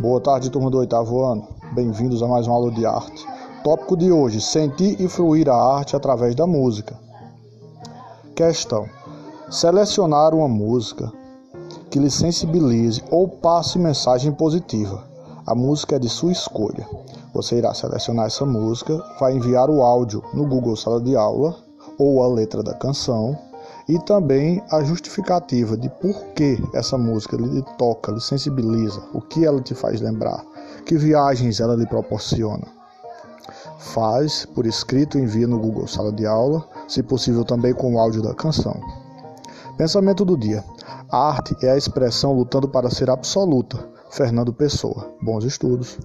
Boa tarde, turma do oitavo ano. Bem-vindos a mais uma aula de arte. Tópico de hoje: sentir e fruir a arte através da música. Questão: selecionar uma música que lhe sensibilize ou passe mensagem positiva. A música é de sua escolha. Você irá selecionar essa música, vai enviar o áudio no Google Sala de Aula ou a letra da canção e também a justificativa de por que essa música lhe toca, lhe sensibiliza, o que ela te faz lembrar, que viagens ela lhe proporciona. Faz por escrito, envia no Google Sala de Aula, se possível também com o áudio da canção. Pensamento do dia: a arte é a expressão lutando para ser absoluta. Fernando Pessoa. Bons estudos.